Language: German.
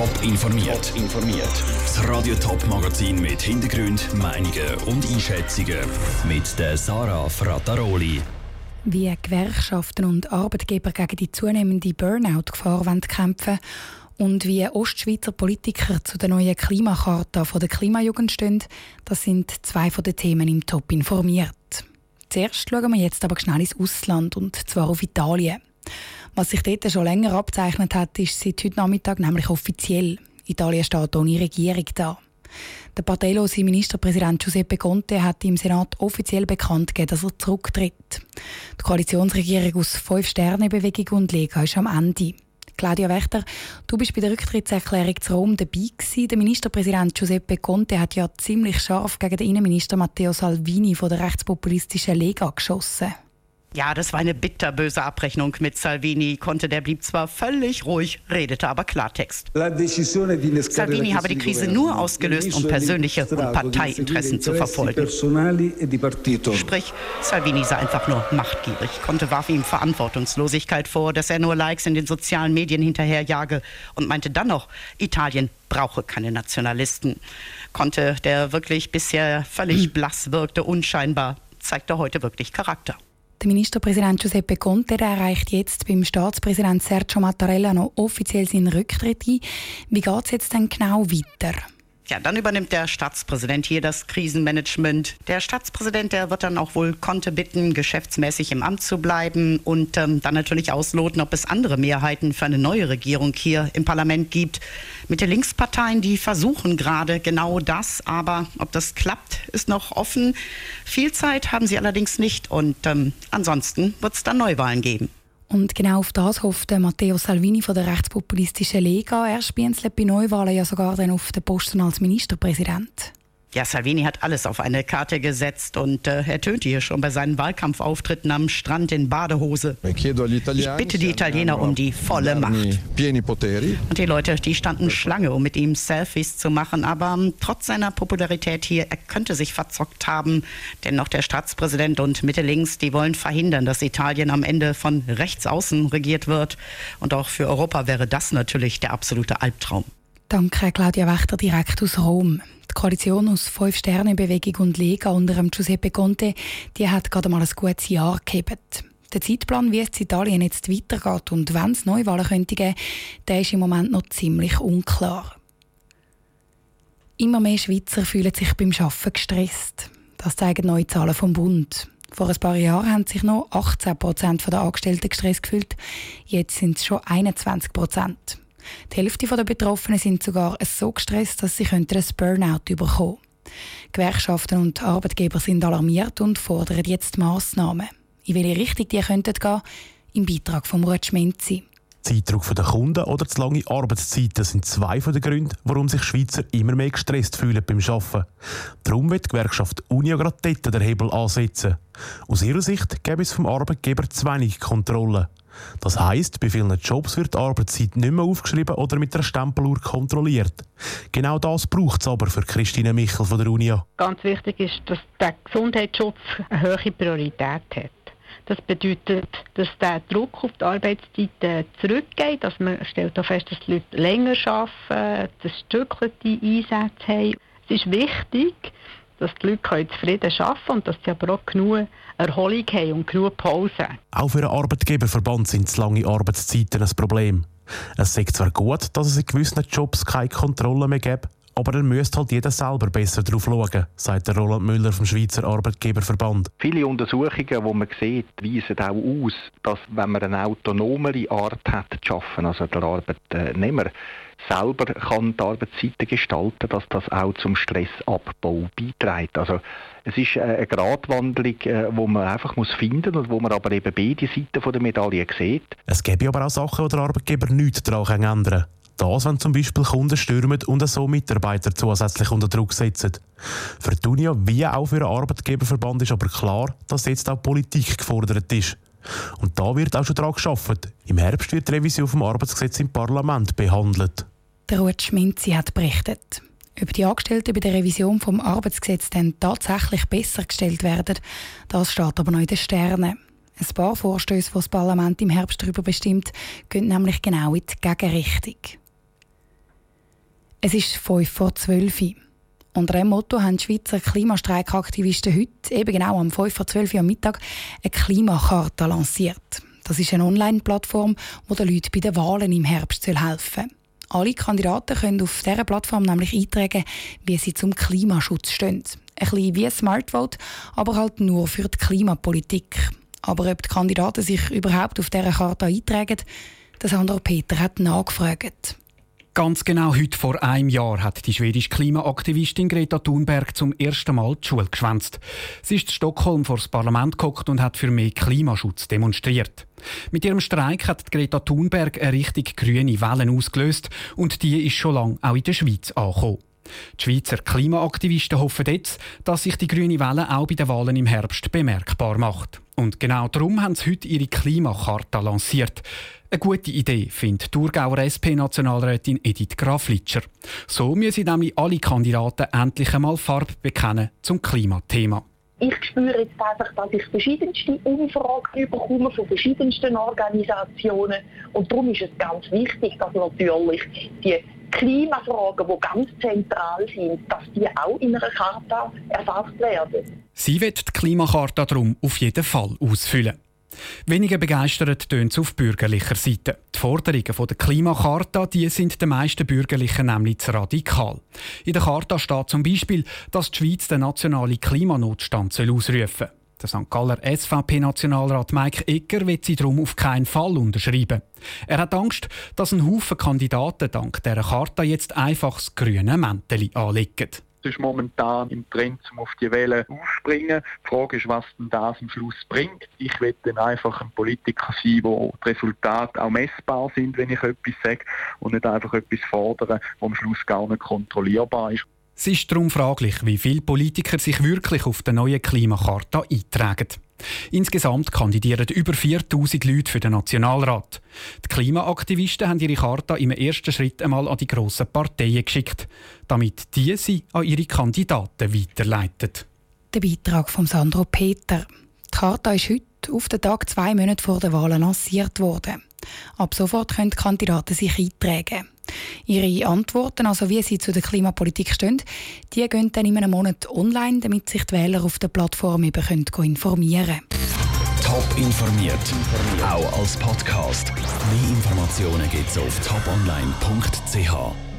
Top informiert. informiert. Das Radio Top Magazin mit Hintergrund, Meinungen und Einschätzungen mit der Sarah Frataroli. Wie Gewerkschaften und Arbeitgeber gegen die zunehmende Burnout-Gefahr kämpfen und wie Ostschweizer Politiker zu der neuen Klimacharta von der Klimajugend stehen, das sind zwei von den Themen im Top informiert. Zuerst schauen wir jetzt aber schnell ins Ausland und zwar auf Italien. Was sich dort schon länger abzeichnet hat, ist seit heute Nachmittag nämlich offiziell. Italien steht ohne Regierung da. Der parteilose Ministerpräsident Giuseppe Conte hat im Senat offiziell bekannt gegeben, dass er zurücktritt. Die Koalitionsregierung aus fünf Sterne Bewegung und Lega ist am Ende. Claudia Wächter, du bist bei der Rücktrittserklärung zu Rom dabei gewesen. Der Ministerpräsident Giuseppe Conte hat ja ziemlich scharf gegen den Innenminister Matteo Salvini von der rechtspopulistischen Lega geschossen. Ja, das war eine bitterböse Abrechnung mit Salvini. Konnte der blieb zwar völlig ruhig, redete aber Klartext. Salvini habe die Krise nur ausgelöst, um persönliche und Parteiinteressen zu verfolgen. E Sprich, Salvini sei einfach nur machtgierig. Konnte warf ihm Verantwortungslosigkeit vor, dass er nur Likes in den sozialen Medien hinterherjage und meinte dann noch, Italien brauche keine Nationalisten. Konnte, der wirklich bisher völlig blass wirkte, unscheinbar, zeigte heute wirklich Charakter. Der Ministerpräsident Giuseppe Conte erreicht jetzt beim Staatspräsident Sergio Mattarella noch offiziell seinen Rücktritt ein. Wie geht es jetzt denn genau weiter? Ja, dann übernimmt der Staatspräsident hier das Krisenmanagement. Der Staatspräsident, der wird dann auch wohl Konte bitten, geschäftsmäßig im Amt zu bleiben und ähm, dann natürlich ausloten, ob es andere Mehrheiten für eine neue Regierung hier im Parlament gibt. Mit den Linksparteien, die versuchen gerade genau das, aber ob das klappt, ist noch offen. Viel Zeit haben sie allerdings nicht und ähm, ansonsten wird es dann Neuwahlen geben. Und genau auf das hofft Matteo Salvini von der rechtspopulistischen Lega. Er spielt bei Neuwahlen ja sogar dann auf den Posten als Ministerpräsident. Ja, Salvini hat alles auf eine Karte gesetzt und äh, er tönte hier schon bei seinen Wahlkampfauftritten am Strand in Badehose. Ich bitte die Italiener um die volle Macht. Und die Leute, die standen Schlange, um mit ihm Selfies zu machen, aber um, ähm, trotz seiner Popularität hier, er könnte sich verzockt haben, denn noch der Staatspräsident und Mitte links, die wollen verhindern, dass Italien am Ende von rechts außen regiert wird. Und auch für Europa wäre das natürlich der absolute Albtraum. Danke, Claudia Wächter, direkt aus Rom. Die Koalition aus Fünf Sterne Bewegung und Lega unter dem Giuseppe Conte, die hat gerade mal ein gutes Jahr gehabt. Der Zeitplan, wie es in Italien jetzt weitergeht und wann es Neuwahlen könnte geben, der ist im Moment noch ziemlich unklar. Immer mehr Schweizer fühlen sich beim Arbeiten gestresst. Das zeigen neue Zahlen vom Bund. Vor ein paar Jahren haben sich noch 18 Prozent der Angestellten gestresst gefühlt. Jetzt sind es schon 21 Prozent. Die Hälfte der Betroffenen sind sogar so gestresst, dass sie ein Burnout bekommen Gewerkschaften und Arbeitgeber sind alarmiert und fordern jetzt Massnahmen. In welche Richtung die könnten gehen, im Beitrag von Ruth Schmenzi. Zeitdruck der Kunden oder zu lange Arbeitszeiten sind zwei von den Gründen, warum sich Schweizer immer mehr gestresst fühlen beim Arbeiten. Darum wird die Gewerkschaft Uni gerade dort den Hebel ansetzen. Aus ihrer Sicht gäbe es vom Arbeitgeber zu wenig Kontrolle. Das heisst, bei vielen Jobs wird die Arbeitszeit nicht mehr aufgeschrieben oder mit einer Stempeluhr kontrolliert. Genau das braucht es aber für Christine Michel von der Unia. Ganz wichtig ist, dass der Gesundheitsschutz eine hohe Priorität hat. Das bedeutet, dass der Druck auf die Arbeitszeit zurückgeht, dass man stellt auch fest, dass die Leute länger arbeiten, dass Stückchen Einsätze haben. Es ist wichtig, dass die Leute zufrieden arbeiten können und dass sie aber auch genug Erholung haben und genug Pause. Auch für einen Arbeitgeberverband sind zu lange Arbeitszeiten ein Problem. Es sagt zwar gut, dass es in gewissen Jobs keine Kontrolle mehr gibt, aber dann müsste halt jeder selber besser darauf schauen, sagt der Roland Müller vom Schweizer Arbeitgeberverband. Viele Untersuchungen, die man sieht, weisen auch aus, dass wenn man eine autonomere Art hat zu arbeiten, also der Arbeitnehmer selber kann die Arbeitszeiten gestalten, dass das auch zum Stressabbau beiträgt. Also es ist eine Gratwanderung, äh, wo man einfach muss finden und wo man aber eben beide Seiten der Medaille sieht. Es gibt aber auch Sachen, die der Arbeitgeber nichts daran ändern kann. Das, wenn zum Beispiel Kunden stürmen und so Mitarbeiter zusätzlich unter Druck setzen. Für die Unia wie auch für den Arbeitgeberverband ist aber klar, dass jetzt auch Politik gefordert ist. Und da wird auch schon daran geschafft. Im Herbst wird die Revision vom Arbeitsgesetz im Parlament behandelt. Der Ruth Schminzi hat berichtet. Ob die Angestellten bei der Revision vom Arbeitsgesetz dann tatsächlich besser gestellt werden, das steht aber noch in den Sternen. Ein paar Vorstöße, die das Parlament im Herbst darüber bestimmt, gehen nämlich genau in die Gegenrichtung. Es ist 5 vor 12 Uhr. Unter diesem Motto haben die Schweizer Klimastreikaktivisten heute, eben genau am 5 vor 12 Uhr am Mittag, eine Klimakarte lanciert. Das ist eine Online-Plattform, die den Leuten bei den Wahlen im Herbst helfen soll. Alle Kandidaten können auf dieser Plattform nämlich eintragen, wie sie zum Klimaschutz stehen. Ein bisschen wie Smartvote, aber halt nur für die Klimapolitik. Aber ob die Kandidaten sich überhaupt auf dieser Karte eintragen, das Sandro Peter hat nachgefragt. Ganz genau heute vor einem Jahr hat die schwedische Klimaaktivistin Greta Thunberg zum ersten Mal die Schule geschwänzt. Sie ist in Stockholm vor das Parlament gekommen und hat für mehr Klimaschutz demonstriert. Mit ihrem Streik hat Greta Thunberg eine richtig grüne Welle ausgelöst und die ist schon lange auch in der Schweiz angekommen. Die Schweizer Klimaaktivisten hoffen jetzt, dass sich die grüne Welle auch bei den Wahlen im Herbst bemerkbar macht. Und genau darum haben sie heute ihre Klimakarte lanciert. Eine gute Idee, findet Thurgauer SP-Nationalrätin Edith Graflitscher. So müssen nämlich alle Kandidaten endlich einmal Farbe bekennen zum Klimathema. Ich spüre jetzt einfach, dass ich verschiedenste Umfragen bekomme von verschiedensten Organisationen. Und darum ist es ganz wichtig, dass natürlich die Klimafragen, die ganz zentral sind, dass die auch in einer Charta erfasst werden. Sie wird die Klimakarte darum auf jeden Fall ausfüllen. Weniger begeistert tönt es auf bürgerlicher Seite. Die Forderungen der Klimacharta die sind den meisten Bürgerlichen nämlich zu radikal. In der Charta steht zum Beispiel, dass die Schweiz den nationalen Klimanotstand ausrufen soll. Der St. Galler SVP-Nationalrat Mike Egger wird sie darum auf keinen Fall unterschreiben. Er hat Angst, dass ein Haufen Kandidaten dank dieser Charta jetzt einfach das grüne Mäntel anlegen. Es ist momentan im Trend, um auf die Welle aufspringen. Die Frage ist, was denn das am Schluss bringt. Ich will dann einfach ein Politiker sein, wo die Resultate auch messbar sind, wenn ich etwas sage, und nicht einfach etwas fordern, was am Schluss gar nicht kontrollierbar ist. Es ist darum fraglich, wie viele Politiker sich wirklich auf der neuen Klimakarte eintragen. Insgesamt kandidieren über 4000 Leute für den Nationalrat. Die Klimaaktivisten haben ihre Charta im ersten Schritt einmal an die grossen Parteien geschickt, damit diese sie an ihre Kandidaten weiterleiten. Der Beitrag von Sandro Peter. Die Charta ist heute auf den Tag zwei Monate vor der Wahl lanciert worden. Ab sofort können die Kandidaten sich eintragen. Ihre Antworten, also wie sie zu der Klimapolitik stehen, die gehen dann in einem Monat online, damit sich die Wähler auf der Plattform eben können informieren können. Top informiert, auch als Podcast. Mehr Informationen gibt es auf toponline.ch.